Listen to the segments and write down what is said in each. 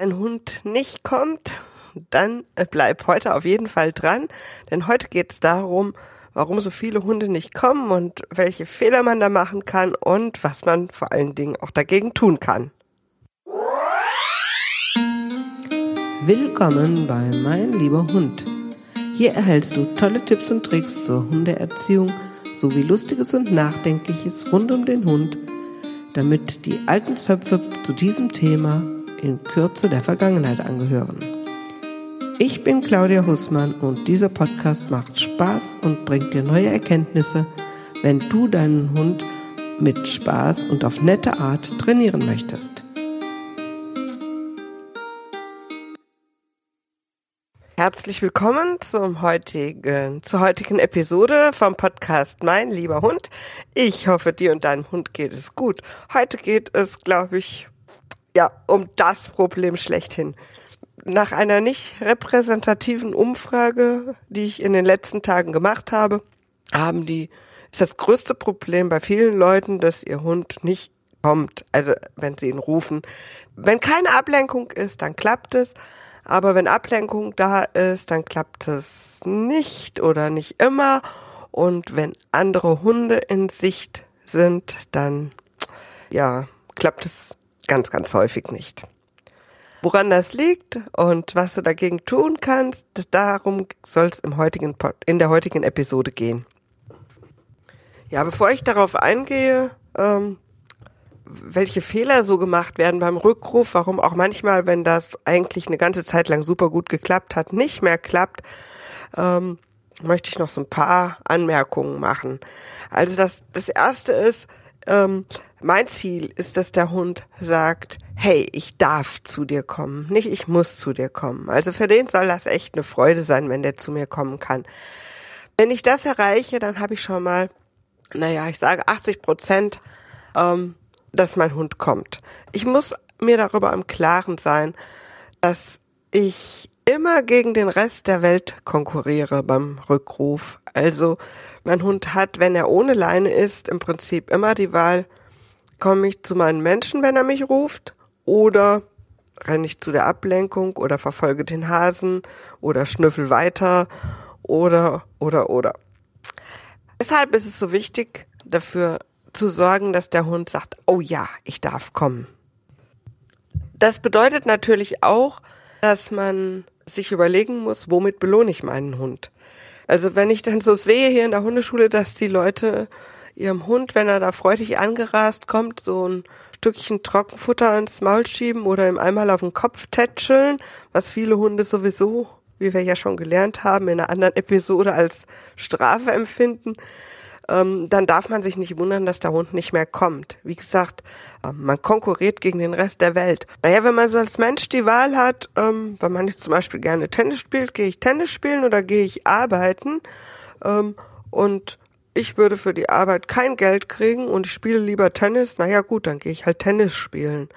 ein Hund nicht kommt, dann bleib heute auf jeden Fall dran, denn heute geht es darum, warum so viele Hunde nicht kommen und welche Fehler man da machen kann und was man vor allen Dingen auch dagegen tun kann. Willkommen bei Mein lieber Hund. Hier erhältst du tolle Tipps und Tricks zur Hundeerziehung sowie Lustiges und Nachdenkliches rund um den Hund, damit die alten Zöpfe zu diesem Thema in Kürze der Vergangenheit angehören. Ich bin Claudia Hussmann und dieser Podcast macht Spaß und bringt dir neue Erkenntnisse, wenn du deinen Hund mit Spaß und auf nette Art trainieren möchtest. Herzlich willkommen zum heutigen, zur heutigen Episode vom Podcast Mein lieber Hund. Ich hoffe, dir und deinem Hund geht es gut. Heute geht es, glaube ich, ja, um das Problem schlechthin. Nach einer nicht repräsentativen Umfrage, die ich in den letzten Tagen gemacht habe, haben die, ist das größte Problem bei vielen Leuten, dass ihr Hund nicht kommt. Also, wenn sie ihn rufen. Wenn keine Ablenkung ist, dann klappt es. Aber wenn Ablenkung da ist, dann klappt es nicht oder nicht immer. Und wenn andere Hunde in Sicht sind, dann, ja, klappt es ganz, ganz häufig nicht. Woran das liegt und was du dagegen tun kannst, darum soll es im heutigen, in der heutigen Episode gehen. Ja, bevor ich darauf eingehe, ähm, welche Fehler so gemacht werden beim Rückruf, warum auch manchmal, wenn das eigentlich eine ganze Zeit lang super gut geklappt hat, nicht mehr klappt, ähm, möchte ich noch so ein paar Anmerkungen machen. Also das, das erste ist, ähm, mein Ziel ist, dass der Hund sagt, hey, ich darf zu dir kommen, nicht ich muss zu dir kommen. Also für den soll das echt eine Freude sein, wenn der zu mir kommen kann. Wenn ich das erreiche, dann habe ich schon mal, naja, ich sage 80 Prozent, ähm, dass mein Hund kommt. Ich muss mir darüber im Klaren sein, dass ich immer gegen den Rest der Welt konkurriere beim Rückruf. Also mein Hund hat, wenn er ohne Leine ist, im Prinzip immer die Wahl, komme ich zu meinen Menschen, wenn er mich ruft, oder renne ich zu der Ablenkung oder verfolge den Hasen oder schnüffel weiter oder, oder, oder. Deshalb ist es so wichtig, dafür zu sorgen, dass der Hund sagt, oh ja, ich darf kommen. Das bedeutet natürlich auch, dass man sich überlegen muss, womit belohne ich meinen Hund. Also wenn ich dann so sehe hier in der Hundeschule, dass die Leute ihrem Hund, wenn er da freudig angerast kommt, so ein Stückchen Trockenfutter ins Maul schieben oder ihm einmal auf den Kopf tätscheln, was viele Hunde sowieso, wie wir ja schon gelernt haben, in einer anderen Episode als Strafe empfinden, ähm, dann darf man sich nicht wundern, dass der Hund nicht mehr kommt. Wie gesagt, äh, man konkurriert gegen den Rest der Welt. Naja, wenn man so als Mensch die Wahl hat, ähm, wenn man jetzt zum Beispiel gerne Tennis spielt, gehe ich Tennis spielen oder gehe ich arbeiten ähm, und ich würde für die Arbeit kein Geld kriegen und ich spiele lieber Tennis, naja gut, dann gehe ich halt Tennis spielen.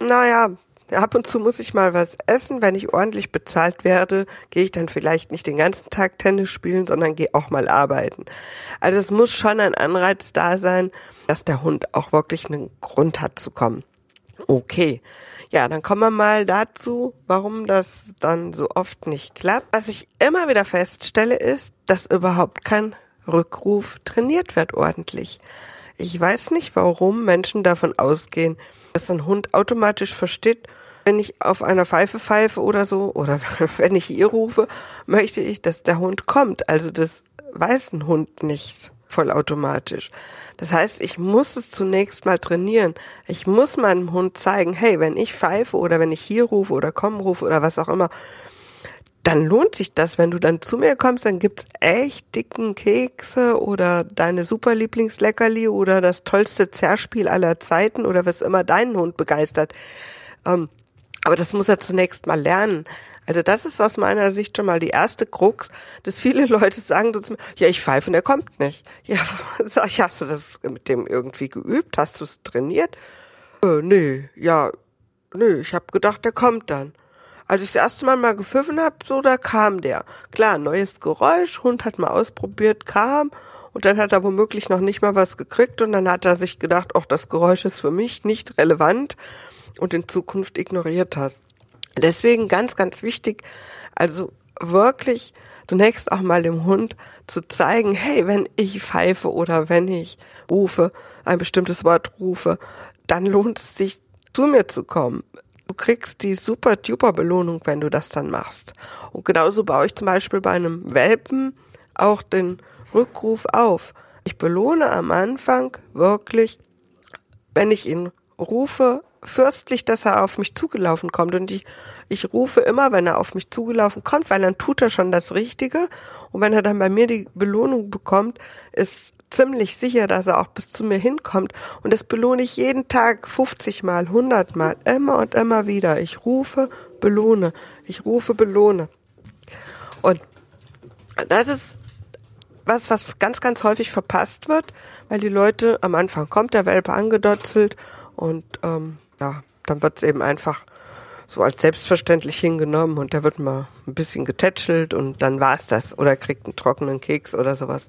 Naja, ab und zu muss ich mal was essen. Wenn ich ordentlich bezahlt werde, gehe ich dann vielleicht nicht den ganzen Tag Tennis spielen, sondern gehe auch mal arbeiten. Also es muss schon ein Anreiz da sein, dass der Hund auch wirklich einen Grund hat zu kommen. Okay. Ja, dann kommen wir mal dazu, warum das dann so oft nicht klappt. Was ich immer wieder feststelle, ist, dass überhaupt kein Rückruf trainiert wird ordentlich. Ich weiß nicht, warum Menschen davon ausgehen, dass ein Hund automatisch versteht, wenn ich auf einer Pfeife pfeife oder so, oder wenn ich ihr rufe, möchte ich, dass der Hund kommt. Also das weiß ein Hund nicht vollautomatisch. Das heißt, ich muss es zunächst mal trainieren. Ich muss meinem Hund zeigen, hey, wenn ich pfeife oder wenn ich hier rufe oder komm rufe oder was auch immer, dann lohnt sich das, wenn du dann zu mir kommst, dann gibt's echt dicken Kekse oder deine super Lieblingsleckerli oder das tollste Zerspiel aller Zeiten oder was immer deinen Hund begeistert. Ähm, aber das muss er zunächst mal lernen. Also das ist aus meiner Sicht schon mal die erste Krux, dass viele Leute sagen so zu mir, ja, ich pfeife und er kommt nicht. Ja, sag ich, hast du das mit dem irgendwie geübt? Hast du es trainiert? Äh, nee, ja, nee, ich habe gedacht, der kommt dann. Als ich das erste Mal mal gepfiffen hab, so, da kam der. Klar, neues Geräusch, Hund hat mal ausprobiert, kam und dann hat er womöglich noch nicht mal was gekriegt und dann hat er sich gedacht, auch das Geräusch ist für mich nicht relevant und in Zukunft ignoriert hast. Deswegen ganz, ganz wichtig, also wirklich zunächst auch mal dem Hund zu zeigen, hey, wenn ich pfeife oder wenn ich rufe, ein bestimmtes Wort rufe, dann lohnt es sich, zu mir zu kommen. Du kriegst die super duper Belohnung, wenn du das dann machst. Und genauso baue ich zum Beispiel bei einem Welpen auch den Rückruf auf. Ich belohne am Anfang wirklich, wenn ich ihn rufe, fürstlich, dass er auf mich zugelaufen kommt. Und ich, ich rufe immer, wenn er auf mich zugelaufen kommt, weil dann tut er schon das Richtige. Und wenn er dann bei mir die Belohnung bekommt, ist ziemlich sicher, dass er auch bis zu mir hinkommt. Und das belohne ich jeden Tag 50 Mal, 100 Mal, immer und immer wieder. Ich rufe, belohne. Ich rufe, belohne. Und das ist was, was ganz, ganz häufig verpasst wird, weil die Leute am Anfang kommt der Welpe angedotzelt und ähm, ja, dann wird es eben einfach so als selbstverständlich hingenommen und da wird mal ein bisschen getätschelt und dann war's das oder kriegt einen trockenen Keks oder sowas.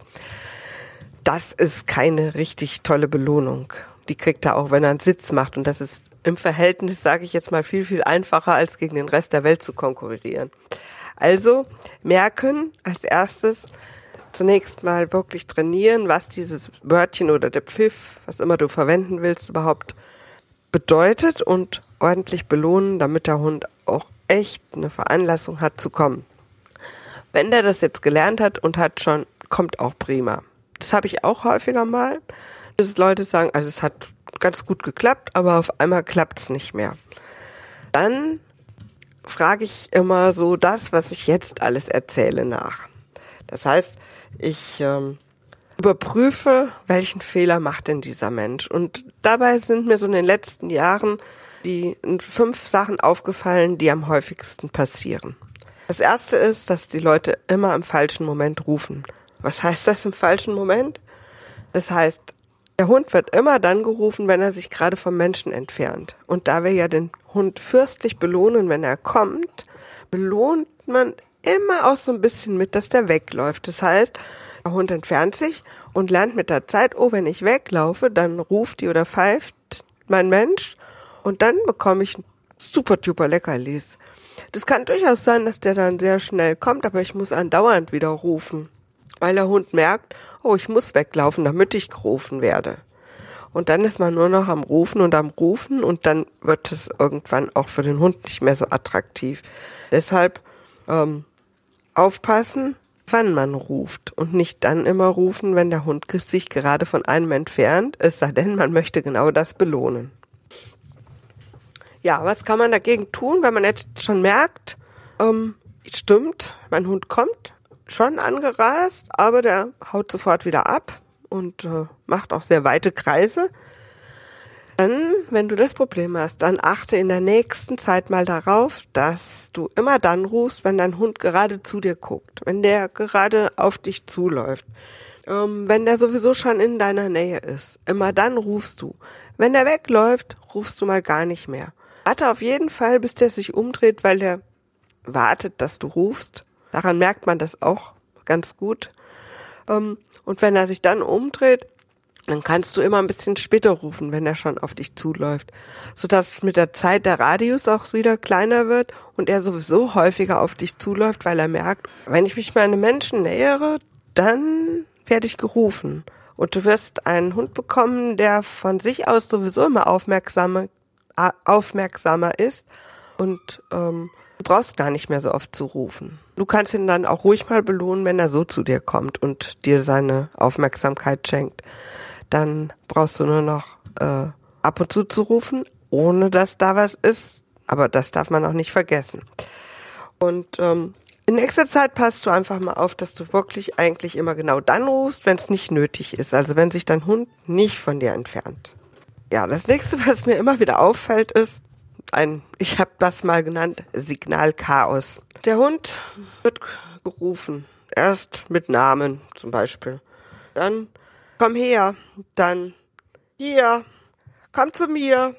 Das ist keine richtig tolle Belohnung. Die kriegt er auch, wenn er einen Sitz macht und das ist im Verhältnis, sage ich jetzt mal, viel, viel einfacher, als gegen den Rest der Welt zu konkurrieren. Also merken als erstes, zunächst mal wirklich trainieren, was dieses Wörtchen oder der Pfiff, was immer du verwenden willst, überhaupt bedeutet und ordentlich belohnen, damit der Hund auch echt eine Veranlassung hat zu kommen. Wenn der das jetzt gelernt hat und hat schon, kommt auch prima. Das habe ich auch häufiger mal, dass Leute sagen, also es hat ganz gut geklappt, aber auf einmal klappt es nicht mehr. Dann frage ich immer so das, was ich jetzt alles erzähle, nach. Das heißt, ich ähm, überprüfe, welchen Fehler macht denn dieser Mensch. Und dabei sind mir so in den letzten Jahren die fünf Sachen aufgefallen, die am häufigsten passieren. Das erste ist, dass die Leute immer im falschen Moment rufen. Was heißt das im falschen Moment? Das heißt, der Hund wird immer dann gerufen, wenn er sich gerade vom Menschen entfernt. Und da wir ja den Hund fürstlich belohnen, wenn er kommt, belohnt man immer auch so ein bisschen mit, dass der wegläuft. Das heißt, der Hund entfernt sich und lernt mit der Zeit, oh, wenn ich weglaufe, dann ruft die oder pfeift mein Mensch und dann bekomme ich super duper Leckerlis. Das kann durchaus sein, dass der dann sehr schnell kommt, aber ich muss andauernd wieder rufen, weil der Hund merkt, oh, ich muss weglaufen, damit ich gerufen werde. Und dann ist man nur noch am Rufen und am Rufen und dann wird es irgendwann auch für den Hund nicht mehr so attraktiv. Deshalb ähm, aufpassen, wann man ruft und nicht dann immer rufen, wenn der Hund sich gerade von einem entfernt, es sei denn, man möchte genau das belohnen. Ja, was kann man dagegen tun, wenn man jetzt schon merkt, ähm, stimmt, mein Hund kommt schon angerast, aber der haut sofort wieder ab und äh, macht auch sehr weite Kreise. Dann, wenn du das Problem hast, dann achte in der nächsten Zeit mal darauf, dass du immer dann rufst, wenn dein Hund gerade zu dir guckt, wenn der gerade auf dich zuläuft, ähm, wenn der sowieso schon in deiner Nähe ist. Immer dann rufst du. Wenn der wegläuft, rufst du mal gar nicht mehr. Warte auf jeden Fall, bis der sich umdreht, weil der wartet, dass du rufst. Daran merkt man das auch ganz gut. Ähm, und wenn er sich dann umdreht, dann kannst du immer ein bisschen später rufen, wenn er schon auf dich zuläuft, sodass mit der Zeit der Radius auch wieder kleiner wird und er sowieso häufiger auf dich zuläuft, weil er merkt, wenn ich mich meinem Menschen nähere, dann werde ich gerufen. Und du wirst einen Hund bekommen, der von sich aus sowieso immer aufmerksamer, aufmerksamer ist und ähm, du brauchst gar nicht mehr so oft zu rufen. Du kannst ihn dann auch ruhig mal belohnen, wenn er so zu dir kommt und dir seine Aufmerksamkeit schenkt dann brauchst du nur noch äh, ab und zu zu rufen, ohne dass da was ist. Aber das darf man auch nicht vergessen. Und ähm, in nächster Zeit passt du einfach mal auf, dass du wirklich eigentlich immer genau dann rufst, wenn es nicht nötig ist. Also wenn sich dein Hund nicht von dir entfernt. Ja, das nächste, was mir immer wieder auffällt, ist ein, ich habe das mal genannt, Signalchaos. Der Hund wird gerufen. Erst mit Namen zum Beispiel. Dann komm her, dann hier, komm zu mir,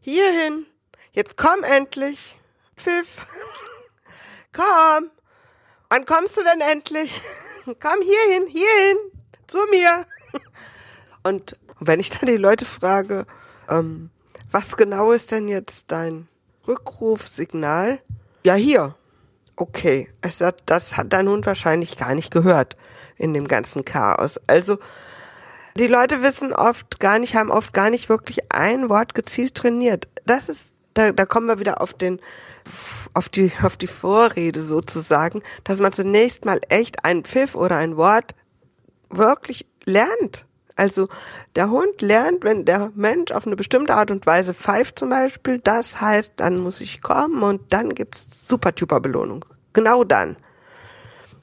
hierhin, jetzt komm endlich, Pfiff, komm, wann kommst du denn endlich? Komm hierhin, hierhin, zu mir. Und wenn ich dann die Leute frage, ähm, was genau ist denn jetzt dein Rückrufsignal. Ja, hier. Okay. Es hat, das hat dein Hund wahrscheinlich gar nicht gehört in dem ganzen Chaos. Also, die Leute wissen oft gar nicht, haben oft gar nicht wirklich ein Wort gezielt trainiert. Das ist, da, da kommen wir wieder auf den, auf die, auf die Vorrede sozusagen, dass man zunächst mal echt ein Pfiff oder ein Wort wirklich lernt. Also der Hund lernt, wenn der Mensch auf eine bestimmte Art und Weise pfeift zum Beispiel, das heißt, dann muss ich kommen und dann gibt's super Belohnung. Genau dann.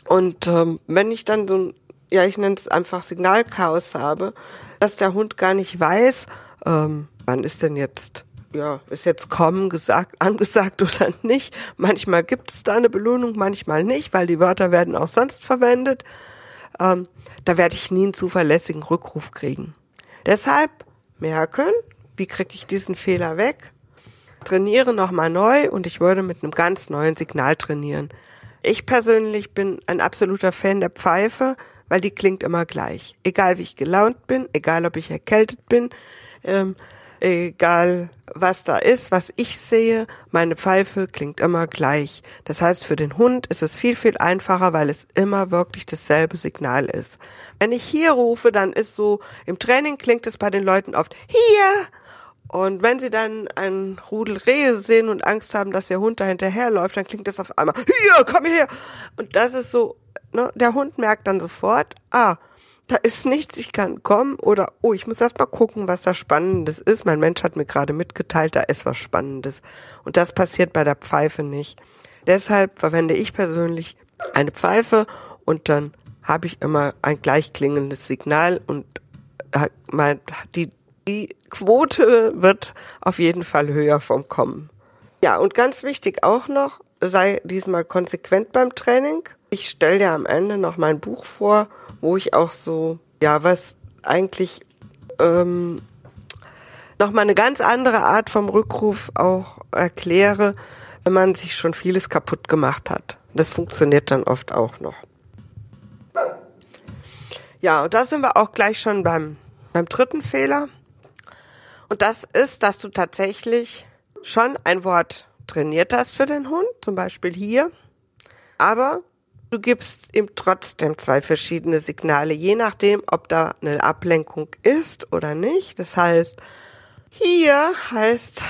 Und ähm, wenn ich dann so ein, ja, ich nenne es einfach Signalchaos habe, dass der Hund gar nicht weiß, ähm, wann ist denn jetzt, ja, ist jetzt kommen gesagt, angesagt oder nicht. Manchmal gibt es da eine Belohnung, manchmal nicht, weil die Wörter werden auch sonst verwendet ähm, da werde ich nie einen zuverlässigen Rückruf kriegen. Deshalb merken, wie kriege ich diesen Fehler weg? Trainiere nochmal neu und ich würde mit einem ganz neuen Signal trainieren. Ich persönlich bin ein absoluter Fan der Pfeife, weil die klingt immer gleich. Egal wie ich gelaunt bin, egal ob ich erkältet bin, ähm, egal was da ist, was ich sehe, meine Pfeife klingt immer gleich. Das heißt, für den Hund ist es viel, viel einfacher, weil es immer wirklich dasselbe Signal ist. Wenn ich hier rufe, dann ist so, im Training klingt es bei den Leuten oft hier. Und wenn sie dann ein Rudel Rehe sehen und Angst haben, dass der Hund da hinterherläuft, dann klingt das auf einmal, hier, komm her. Und das ist so, ne, der Hund merkt dann sofort, ah, da ist nichts, ich kann kommen oder oh, ich muss erst mal gucken, was da Spannendes ist. Mein Mensch hat mir gerade mitgeteilt, da ist was Spannendes. Und das passiert bei der Pfeife nicht. Deshalb verwende ich persönlich eine Pfeife und dann habe ich immer ein gleich klingendes Signal und äh, die, die Quote wird auf jeden Fall höher vom Kommen. Ja, und ganz wichtig auch noch, sei diesmal konsequent beim Training. Ich stelle dir am Ende noch mein Buch vor wo ich auch so, ja, was eigentlich ähm, nochmal eine ganz andere Art vom Rückruf auch erkläre, wenn man sich schon vieles kaputt gemacht hat. Das funktioniert dann oft auch noch. Ja, und da sind wir auch gleich schon beim, beim dritten Fehler. Und das ist, dass du tatsächlich schon ein Wort trainiert hast für den Hund, zum Beispiel hier, aber Du gibst ihm trotzdem zwei verschiedene Signale, je nachdem, ob da eine Ablenkung ist oder nicht. Das heißt, hier heißt,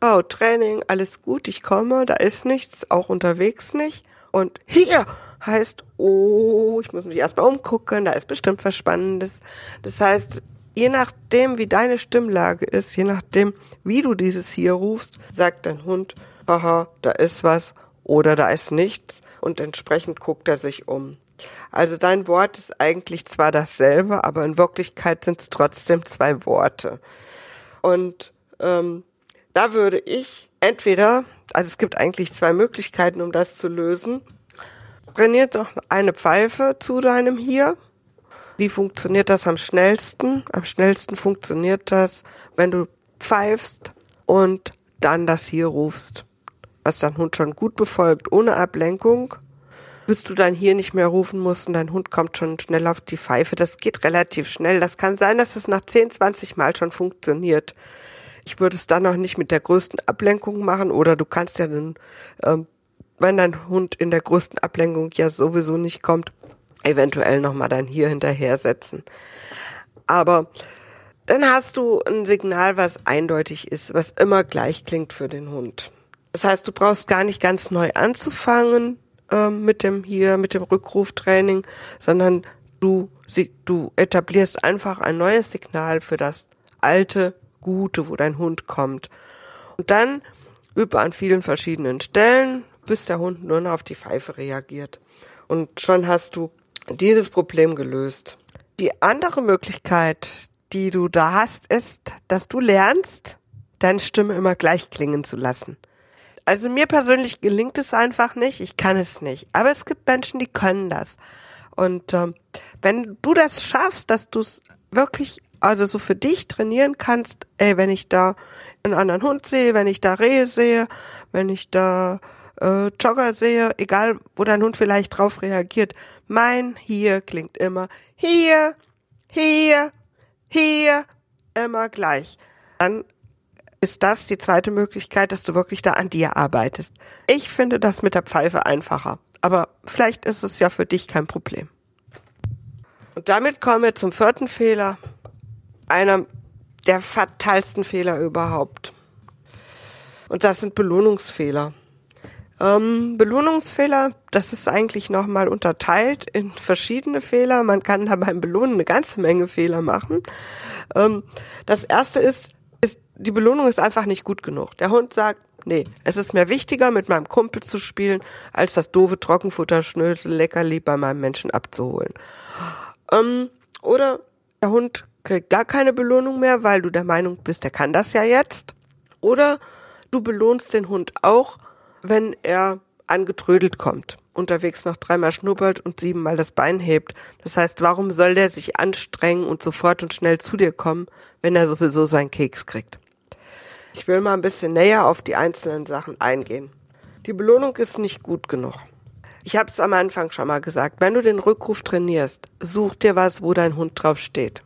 oh, Training, alles gut, ich komme, da ist nichts, auch unterwegs nicht. Und hier heißt, oh, ich muss mich erstmal umgucken, da ist bestimmt was Spannendes. Das heißt, je nachdem, wie deine Stimmlage ist, je nachdem, wie du dieses hier rufst, sagt dein Hund, haha, da ist was oder da ist nichts und entsprechend guckt er sich um. Also dein Wort ist eigentlich zwar dasselbe, aber in Wirklichkeit sind es trotzdem zwei Worte. Und ähm, da würde ich entweder, also es gibt eigentlich zwei Möglichkeiten, um das zu lösen. Trainiert doch eine Pfeife zu deinem hier. Wie funktioniert das am schnellsten? Am schnellsten funktioniert das, wenn du pfeifst und dann das hier rufst was dein Hund schon gut befolgt, ohne Ablenkung, bis du dann hier nicht mehr rufen musst und dein Hund kommt schon schnell auf die Pfeife. Das geht relativ schnell. Das kann sein, dass es nach 10, 20 Mal schon funktioniert. Ich würde es dann noch nicht mit der größten Ablenkung machen oder du kannst ja dann, ähm, wenn dein Hund in der größten Ablenkung ja sowieso nicht kommt, eventuell nochmal dann hier hinterher setzen. Aber dann hast du ein Signal, was eindeutig ist, was immer gleich klingt für den Hund. Das heißt, du brauchst gar nicht ganz neu anzufangen ähm, mit dem hier, mit dem Rückruftraining, sondern du, sie, du etablierst einfach ein neues Signal für das alte, gute, wo dein Hund kommt. Und dann übe an vielen verschiedenen Stellen, bis der Hund nur noch auf die Pfeife reagiert. Und schon hast du dieses Problem gelöst. Die andere Möglichkeit, die du da hast, ist, dass du lernst, deine Stimme immer gleich klingen zu lassen. Also mir persönlich gelingt es einfach nicht. Ich kann es nicht. Aber es gibt Menschen, die können das. Und ähm, wenn du das schaffst, dass du es wirklich, also so für dich trainieren kannst, ey, wenn ich da einen anderen Hund sehe, wenn ich da Rehe sehe, wenn ich da äh, Jogger sehe, egal wo dein Hund vielleicht drauf reagiert, mein hier klingt immer hier, hier, hier, immer gleich. Dann ist das die zweite Möglichkeit, dass du wirklich da an dir arbeitest. Ich finde das mit der Pfeife einfacher. Aber vielleicht ist es ja für dich kein Problem. Und damit kommen wir zum vierten Fehler. Einer der fatalsten Fehler überhaupt. Und das sind Belohnungsfehler. Ähm, Belohnungsfehler, das ist eigentlich nochmal unterteilt in verschiedene Fehler. Man kann da beim Belohnen eine ganze Menge Fehler machen. Ähm, das erste ist, ist, die Belohnung ist einfach nicht gut genug. Der Hund sagt, nee, es ist mir wichtiger, mit meinem Kumpel zu spielen, als das doofe Trockenfutterschnösel Leckerli bei meinem Menschen abzuholen. Ähm, oder der Hund kriegt gar keine Belohnung mehr, weil du der Meinung bist, er kann das ja jetzt. Oder du belohnst den Hund auch, wenn er angetrödelt kommt, unterwegs noch dreimal schnuppert und siebenmal das Bein hebt. Das heißt, warum soll der sich anstrengen und sofort und schnell zu dir kommen, wenn er sowieso seinen Keks kriegt? Ich will mal ein bisschen näher auf die einzelnen Sachen eingehen. Die Belohnung ist nicht gut genug. Ich habe es am Anfang schon mal gesagt, wenn du den Rückruf trainierst, such dir was, wo dein Hund drauf steht.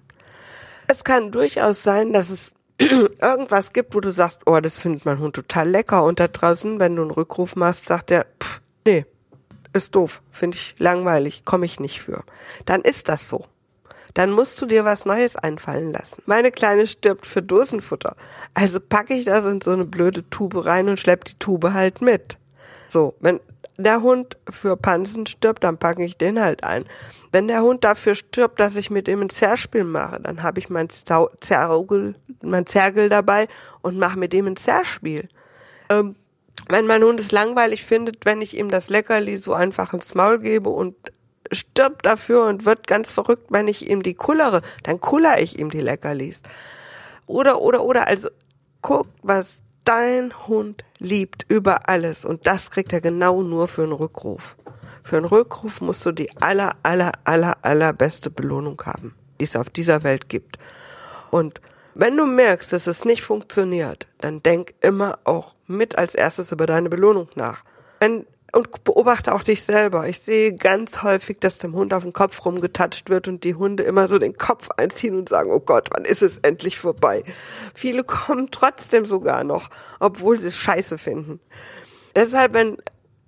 Es kann durchaus sein, dass es irgendwas gibt, wo du sagst, oh, das findet mein Hund total lecker und da draußen, wenn du einen Rückruf machst, sagt er, pff, nee, ist doof, finde ich langweilig, komme ich nicht für. Dann ist das so. Dann musst du dir was Neues einfallen lassen. Meine Kleine stirbt für Dosenfutter. Also packe ich das in so eine blöde Tube rein und schlepp die Tube halt mit. So, wenn der Hund für Pansen stirbt, dann packe ich den halt ein. Wenn der Hund dafür stirbt, dass ich mit ihm ein Zerspiel mache, dann habe ich mein, Zergel, mein Zergel dabei und mache mit ihm ein Zerspiel. Ähm, wenn mein Hund es langweilig findet, wenn ich ihm das Leckerli so einfach ins Maul gebe und stirbt dafür und wird ganz verrückt, wenn ich ihm die kullere, dann kuller ich ihm die Leckerlis. Oder, oder, oder, also guck, was dein Hund liebt über alles und das kriegt er genau nur für einen Rückruf. Für einen Rückruf musst du die aller, aller, aller, allerbeste Belohnung haben, die es auf dieser Welt gibt. Und wenn du merkst, dass es nicht funktioniert, dann denk immer auch mit als erstes über deine Belohnung nach. Wenn, und beobachte auch dich selber. Ich sehe ganz häufig, dass dem Hund auf den Kopf rumgetatscht wird und die Hunde immer so den Kopf einziehen und sagen, oh Gott, wann ist es endlich vorbei? Viele kommen trotzdem sogar noch, obwohl sie es scheiße finden. Deshalb, wenn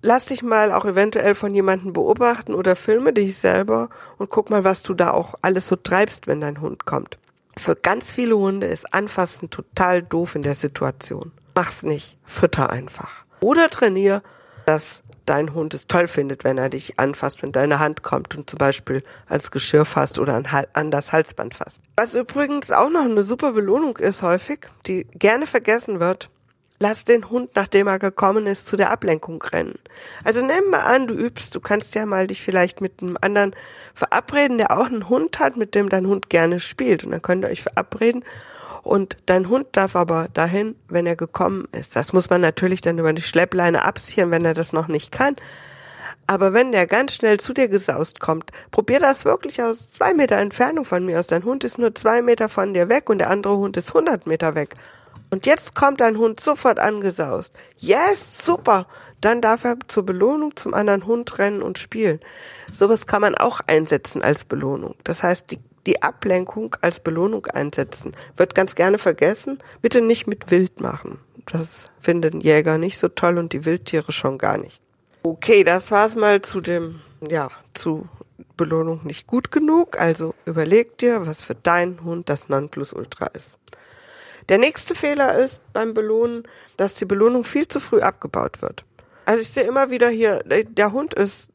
lass dich mal auch eventuell von jemandem beobachten oder filme dich selber und guck mal, was du da auch alles so treibst, wenn dein Hund kommt. Für ganz viele Hunde ist Anfassen total doof in der Situation. Mach's nicht, fütter einfach. Oder trainier, dass dein Hund es toll findet, wenn er dich anfasst, wenn deine Hand kommt und zum Beispiel ans Geschirr fasst oder an, an das Halsband fasst. Was übrigens auch noch eine super Belohnung ist häufig, die gerne vergessen wird, lass den Hund, nachdem er gekommen ist, zu der Ablenkung rennen. Also nimm mal an, du übst, du kannst ja mal dich vielleicht mit einem anderen verabreden, der auch einen Hund hat, mit dem dein Hund gerne spielt. Und dann könnt ihr euch verabreden. Und dein Hund darf aber dahin, wenn er gekommen ist. Das muss man natürlich dann über die Schleppleine absichern, wenn er das noch nicht kann. Aber wenn der ganz schnell zu dir gesaust kommt, probier das wirklich aus zwei Meter Entfernung von mir aus. Dein Hund ist nur zwei Meter von dir weg und der andere Hund ist hundert Meter weg. Und jetzt kommt dein Hund sofort angesaust. Yes, super. Dann darf er zur Belohnung zum anderen Hund rennen und spielen. Sowas kann man auch einsetzen als Belohnung. Das heißt, die, die Ablenkung als Belohnung einsetzen. Wird ganz gerne vergessen. Bitte nicht mit Wild machen. Das finden Jäger nicht so toll und die Wildtiere schon gar nicht. Okay, das war's mal zu dem, ja, zu Belohnung nicht gut genug. Also überleg dir, was für deinen Hund das Nonplusultra ist. Der nächste Fehler ist beim Belohnen, dass die Belohnung viel zu früh abgebaut wird. Also ich sehe immer wieder hier, der Hund ist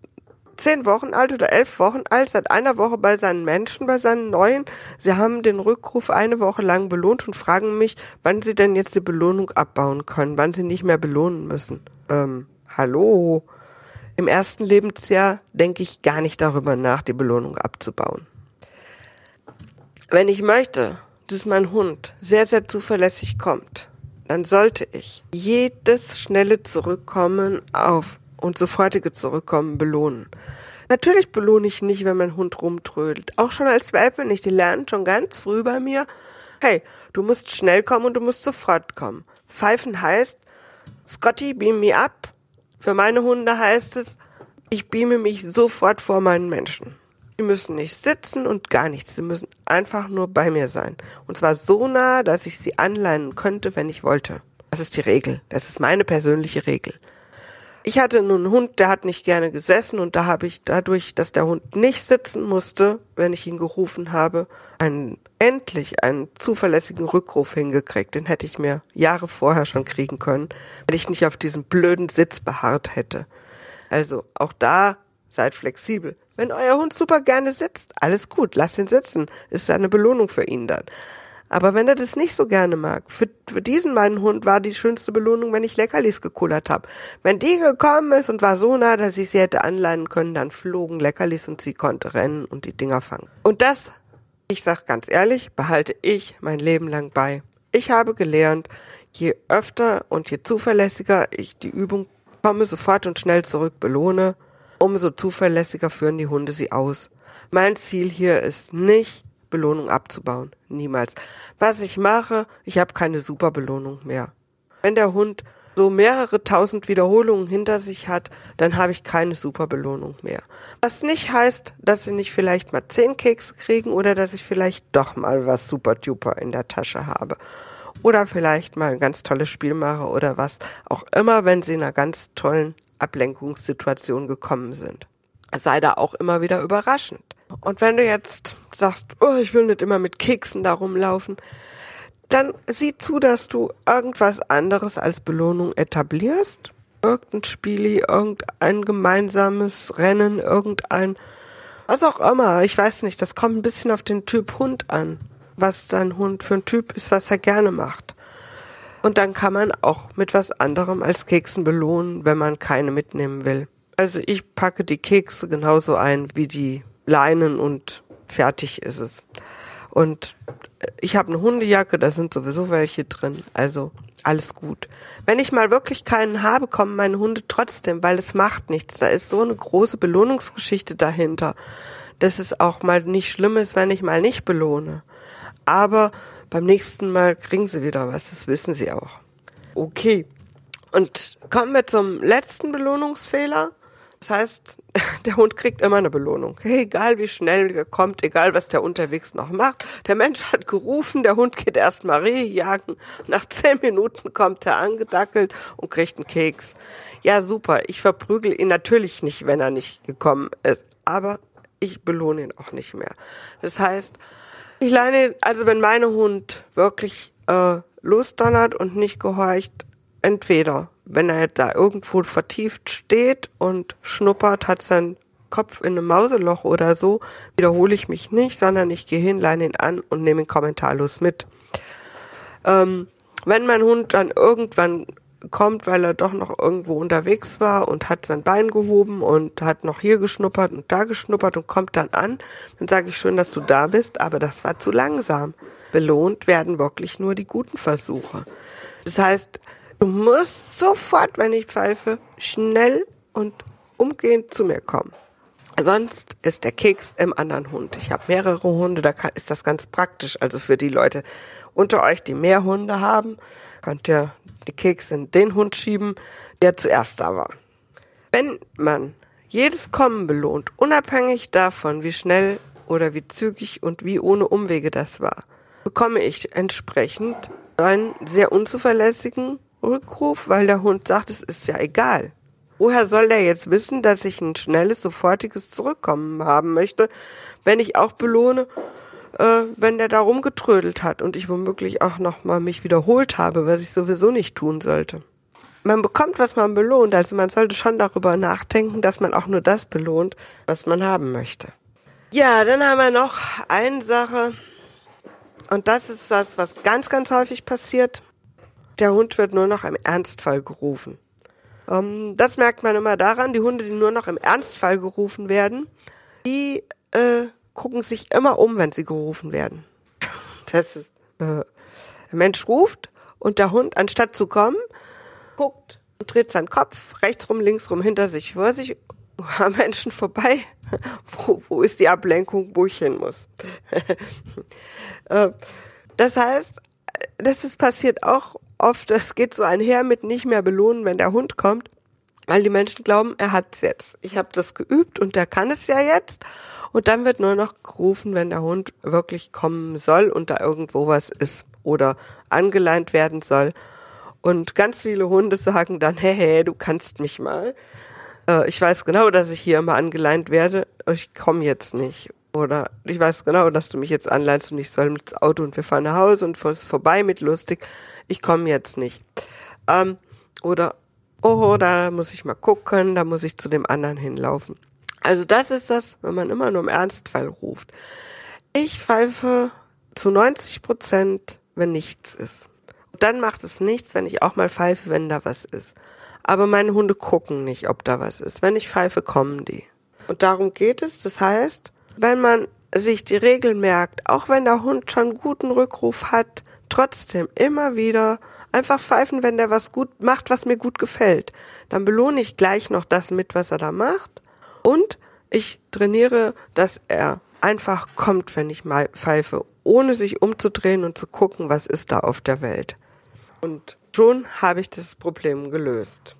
zehn Wochen alt oder elf Wochen alt, seit einer Woche bei seinen Menschen, bei seinen Neuen. Sie haben den Rückruf eine Woche lang belohnt und fragen mich, wann sie denn jetzt die Belohnung abbauen können, wann sie nicht mehr belohnen müssen. Ähm, hallo? Im ersten Lebensjahr denke ich gar nicht darüber nach, die Belohnung abzubauen. Wenn ich möchte, dass mein Hund sehr, sehr zuverlässig kommt, dann sollte ich jedes schnelle Zurückkommen auf und sofortige Zurückkommen belohnen. Natürlich belohne ich nicht, wenn mein Hund rumtrödelt. Auch schon als Welpe nicht. Die lernen schon ganz früh bei mir, hey, du musst schnell kommen und du musst sofort kommen. Pfeifen heißt, Scotty, beam me up. Für meine Hunde heißt es, ich beame mich sofort vor meinen Menschen. Sie müssen nicht sitzen und gar nichts. Sie müssen einfach nur bei mir sein. Und zwar so nah, dass ich sie anleihen könnte, wenn ich wollte. Das ist die Regel. Das ist meine persönliche Regel. Ich hatte nun einen Hund, der hat nicht gerne gesessen und da habe ich dadurch, dass der Hund nicht sitzen musste, wenn ich ihn gerufen habe, einen, endlich einen zuverlässigen Rückruf hingekriegt. Den hätte ich mir Jahre vorher schon kriegen können, wenn ich nicht auf diesem blöden Sitz beharrt hätte. Also auch da seid flexibel. Wenn euer Hund super gerne sitzt, alles gut, lasst ihn sitzen. Ist eine Belohnung für ihn dann. Aber wenn er das nicht so gerne mag, für, für diesen meinen Hund war die schönste Belohnung, wenn ich Leckerlis gekullert habe. Wenn die gekommen ist und war so nah, dass ich sie hätte anleihen können, dann flogen Leckerlis und sie konnte rennen und die Dinger fangen. Und das, ich sag ganz ehrlich, behalte ich mein Leben lang bei. Ich habe gelernt, je öfter und je zuverlässiger ich die Übung komme, sofort und schnell zurück belohne, umso zuverlässiger führen die Hunde sie aus. Mein Ziel hier ist nicht, Belohnung abzubauen. Niemals. Was ich mache, ich habe keine Superbelohnung mehr. Wenn der Hund so mehrere tausend Wiederholungen hinter sich hat, dann habe ich keine Superbelohnung mehr. Was nicht heißt, dass sie nicht vielleicht mal zehn Kekse kriegen oder dass ich vielleicht doch mal was super duper in der Tasche habe. Oder vielleicht mal ein ganz tolles Spiel mache oder was auch immer, wenn sie in einer ganz tollen Ablenkungssituation gekommen sind. Sei da auch immer wieder überraschend. Und wenn du jetzt sagst, oh, ich will nicht immer mit Keksen da rumlaufen, dann sieh zu, dass du irgendwas anderes als Belohnung etablierst. Irgendein Spieli, irgendein gemeinsames Rennen, irgendein, was auch immer. Ich weiß nicht, das kommt ein bisschen auf den Typ Hund an. Was dein Hund für ein Typ ist, was er gerne macht. Und dann kann man auch mit was anderem als Keksen belohnen, wenn man keine mitnehmen will. Also ich packe die Kekse genauso ein wie die Leinen und fertig ist es. Und ich habe eine Hundejacke, da sind sowieso welche drin. Also alles gut. Wenn ich mal wirklich keinen habe, kommen meine Hunde trotzdem, weil es macht nichts. Da ist so eine große Belohnungsgeschichte dahinter, dass es auch mal nicht schlimm ist, wenn ich mal nicht belohne. Aber beim nächsten Mal kriegen sie wieder was, das wissen sie auch. Okay. Und kommen wir zum letzten Belohnungsfehler. Das heißt, der Hund kriegt immer eine Belohnung. Egal wie schnell er kommt, egal was der unterwegs noch macht. Der Mensch hat gerufen, der Hund geht erstmal Rehe jagen. Nach zehn Minuten kommt er angedackelt und kriegt einen Keks. Ja, super. Ich verprügel ihn natürlich nicht, wenn er nicht gekommen ist. Aber ich belohne ihn auch nicht mehr. Das heißt, ich leine, also wenn mein Hund wirklich äh, losdonnert und nicht gehorcht, entweder wenn er da irgendwo vertieft steht und schnuppert, hat sein Kopf in einem Mauseloch oder so, wiederhole ich mich nicht, sondern ich gehe hin, leine ihn an und nehme ihn kommentarlos mit. Ähm, wenn mein Hund dann irgendwann kommt, weil er doch noch irgendwo unterwegs war und hat sein Bein gehoben und hat noch hier geschnuppert und da geschnuppert und kommt dann an, dann sage ich schön, dass du da bist, aber das war zu langsam. Belohnt werden wirklich nur die guten Versuche. Das heißt, du musst sofort, wenn ich pfeife, schnell und umgehend zu mir kommen. Sonst ist der Keks im anderen Hund. Ich habe mehrere Hunde, da kann, ist das ganz praktisch. Also für die Leute unter euch, die mehr Hunde haben, könnt ihr die Keks in den Hund schieben, der zuerst da war. Wenn man jedes Kommen belohnt, unabhängig davon, wie schnell oder wie zügig und wie ohne Umwege das war, bekomme ich entsprechend einen sehr unzuverlässigen Rückruf, weil der Hund sagt, es ist ja egal. Woher soll der jetzt wissen, dass ich ein schnelles, sofortiges Zurückkommen haben möchte, wenn ich auch belohne, äh, wenn der da rumgetrödelt hat und ich womöglich auch nochmal mich wiederholt habe, was ich sowieso nicht tun sollte. Man bekommt, was man belohnt, also man sollte schon darüber nachdenken, dass man auch nur das belohnt, was man haben möchte. Ja, dann haben wir noch eine Sache, und das ist das, was ganz, ganz häufig passiert. Der Hund wird nur noch im Ernstfall gerufen. Ähm, das merkt man immer daran, die Hunde, die nur noch im Ernstfall gerufen werden, die äh, gucken sich immer um, wenn sie gerufen werden. Das ist, äh, der Mensch ruft und der Hund, anstatt zu kommen, guckt und dreht seinen Kopf rechts rum, links rum, hinter sich, vor sich, am Menschen vorbei. wo, wo ist die Ablenkung, wo ich hin muss? Äh, das heißt, das ist passiert auch oft, das geht so einher mit nicht mehr belohnen, wenn der Hund kommt. Weil die Menschen glauben, er hat's jetzt. Ich habe das geübt und der kann es ja jetzt. Und dann wird nur noch gerufen, wenn der Hund wirklich kommen soll und da irgendwo was ist oder angeleint werden soll. Und ganz viele Hunde sagen dann, hey, hey du kannst mich mal. Äh, ich weiß genau, dass ich hier immer angeleint werde. Ich komme jetzt nicht. Oder ich weiß genau, dass du mich jetzt anleinst und ich soll ins Auto und wir fahren nach Hause und es vorbei mit lustig. Ich komme jetzt nicht. Ähm, oder, oh, da muss ich mal gucken, da muss ich zu dem anderen hinlaufen. Also das ist das, wenn man immer nur im Ernstfall ruft. Ich pfeife zu 90 Prozent, wenn nichts ist. Und dann macht es nichts, wenn ich auch mal pfeife, wenn da was ist. Aber meine Hunde gucken nicht, ob da was ist. Wenn ich pfeife, kommen die. Und darum geht es. Das heißt, wenn man sich die Regel merkt, auch wenn der Hund schon guten Rückruf hat, trotzdem immer wieder einfach pfeifen, wenn der was gut macht, was mir gut gefällt. Dann belohne ich gleich noch das mit, was er da macht. Und ich trainiere, dass er einfach kommt, wenn ich mal pfeife, ohne sich umzudrehen und zu gucken, was ist da auf der Welt. Und schon habe ich das Problem gelöst.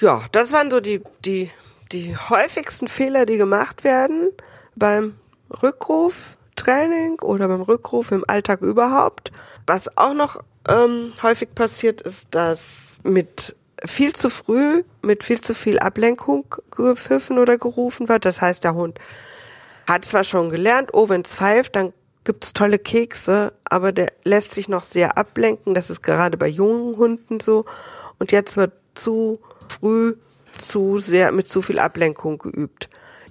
Ja, das waren so die, die, die häufigsten Fehler, die gemacht werden beim Rückruftraining oder beim Rückruf im Alltag überhaupt. Was auch noch ähm, häufig passiert, ist, dass mit viel zu früh, mit viel zu viel Ablenkung gepfiffen oder gerufen wird. Das heißt, der Hund hat zwar schon gelernt, oh, wenn's pfeift, dann gibt's tolle Kekse, aber der lässt sich noch sehr ablenken. Das ist gerade bei jungen Hunden so. Und jetzt wird zu früh zu sehr mit zu viel Ablenkung geübt.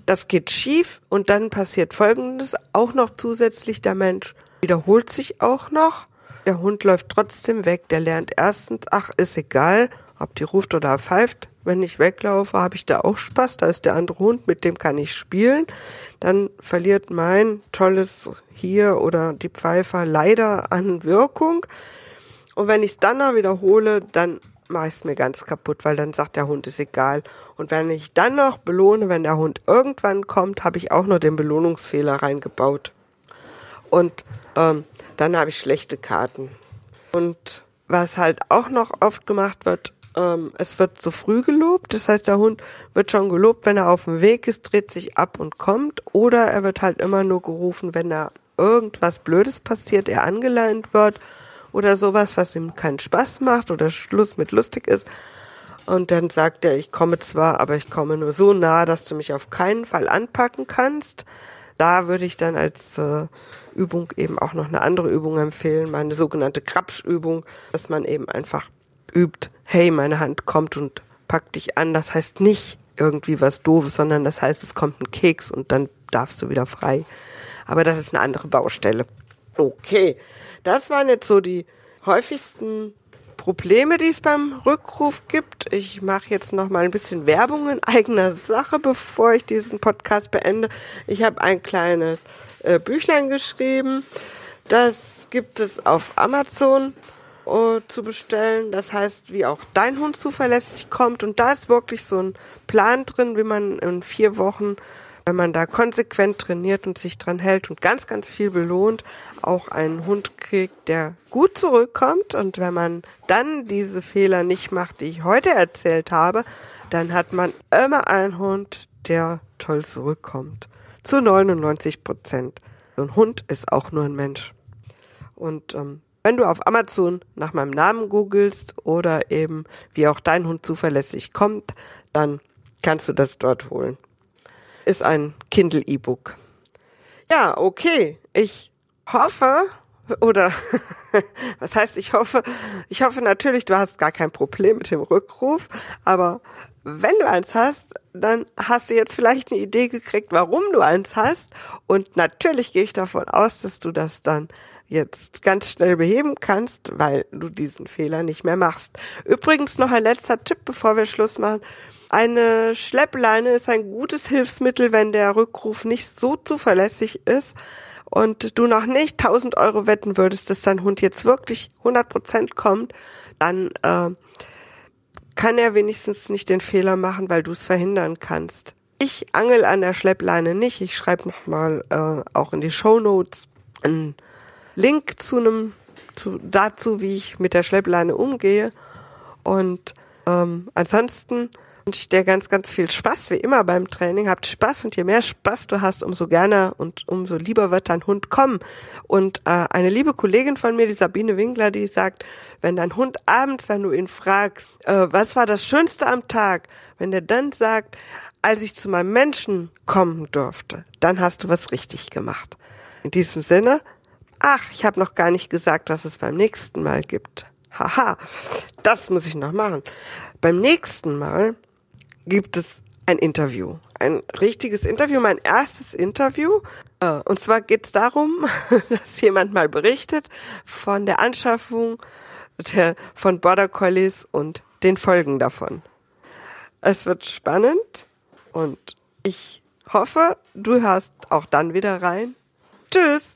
Das geht schief und dann passiert Folgendes auch noch zusätzlich. Der Mensch wiederholt sich auch noch. Der Hund läuft trotzdem weg. Der lernt erstens, ach, ist egal, ob die ruft oder pfeift. Wenn ich weglaufe, habe ich da auch Spaß. Da ist der andere Hund, mit dem kann ich spielen. Dann verliert mein tolles hier oder die Pfeifer leider an Wirkung. Und wenn ich es dann noch wiederhole, dann mache ich es mir ganz kaputt, weil dann sagt der Hund, ist egal. Und wenn ich dann noch belohne, wenn der Hund irgendwann kommt, habe ich auch noch den Belohnungsfehler reingebaut. Und ähm, dann habe ich schlechte Karten. Und was halt auch noch oft gemacht wird, ähm, es wird zu früh gelobt. Das heißt, der Hund wird schon gelobt, wenn er auf dem Weg ist, dreht sich ab und kommt. Oder er wird halt immer nur gerufen, wenn da irgendwas Blödes passiert, er angeleint wird oder sowas, was ihm keinen Spaß macht oder Schluss mit lustig ist. Und dann sagt er, ich komme zwar, aber ich komme nur so nah, dass du mich auf keinen Fall anpacken kannst. Da würde ich dann als äh, Übung eben auch noch eine andere Übung empfehlen, meine sogenannte Krapschübung, dass man eben einfach übt, hey, meine Hand kommt und packt dich an. Das heißt nicht irgendwie was Doofes, sondern das heißt, es kommt ein Keks und dann darfst du wieder frei. Aber das ist eine andere Baustelle. Okay, das waren jetzt so die häufigsten Probleme, die es beim Rückruf gibt. Ich mache jetzt noch mal ein bisschen Werbung in eigener Sache, bevor ich diesen Podcast beende. Ich habe ein kleines äh, Büchlein geschrieben. Das gibt es auf Amazon uh, zu bestellen. Das heißt, wie auch dein Hund zuverlässig kommt. Und da ist wirklich so ein Plan drin, wie man in vier Wochen, wenn man da konsequent trainiert und sich dran hält und ganz, ganz viel belohnt, auch einen Hund kriegt, der gut zurückkommt. Und wenn man dann diese Fehler nicht macht, die ich heute erzählt habe, dann hat man immer einen Hund, der toll zurückkommt. Zu 99 Prozent. Ein Hund ist auch nur ein Mensch. Und ähm, wenn du auf Amazon nach meinem Namen googelst oder eben wie auch dein Hund zuverlässig kommt, dann kannst du das dort holen. Ist ein Kindle E-Book. Ja, okay. Ich hoffe, oder was heißt ich hoffe? Ich hoffe natürlich, du hast gar kein Problem mit dem Rückruf, aber wenn du eins hast, dann hast du jetzt vielleicht eine Idee gekriegt, warum du eins hast. Und natürlich gehe ich davon aus, dass du das dann jetzt ganz schnell beheben kannst, weil du diesen Fehler nicht mehr machst. Übrigens noch ein letzter Tipp, bevor wir Schluss machen. Eine Schleppleine ist ein gutes Hilfsmittel, wenn der Rückruf nicht so zuverlässig ist und du noch nicht 1000 Euro wetten würdest, dass dein Hund jetzt wirklich 100 Prozent kommt, dann äh, kann er wenigstens nicht den Fehler machen, weil du es verhindern kannst. Ich angel an der Schleppleine nicht. Ich schreibe nochmal äh, auch in die Show Notes Link zu einem zu, dazu, wie ich mit der Schleppleine umgehe. Und Ähm, ansonsten wünsche ich dir ganz, ganz viel Spaß, wie immer beim Training. Habt Spaß und je mehr Spaß du hast, umso gerne und umso lieber wird dein Hund kommen. Und äh, eine liebe Kollegin von mir, die Sabine Winkler, die sagt, wenn dein Hund abends, wenn du ihn fragst, äh, was war das Schönste am Tag, wenn der dann sagt, als ich zu meinem Menschen kommen durfte, dann hast du was richtig gemacht. In diesem Sinne, ach, ich habe noch gar nicht gesagt, was es beim nächsten Mal gibt. Haha, das muss ich noch machen. Beim nächsten Mal gibt es ein Interview. Ein richtiges Interview, mein erstes Interview. Äh, und zwar geht es darum, dass jemand mal berichtet von der Anschaffung der, von Border Collies und den Folgen davon. Es wird spannend und ich hoffe, du hörst auch dann wieder rein. Tschüss!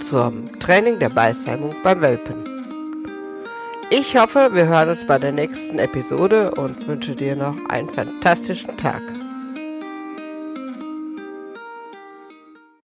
zum Training der Beißheimung beim Welpen. Ich hoffe, wir hören uns bei der nächsten Episode und wünsche dir noch einen fantastischen Tag.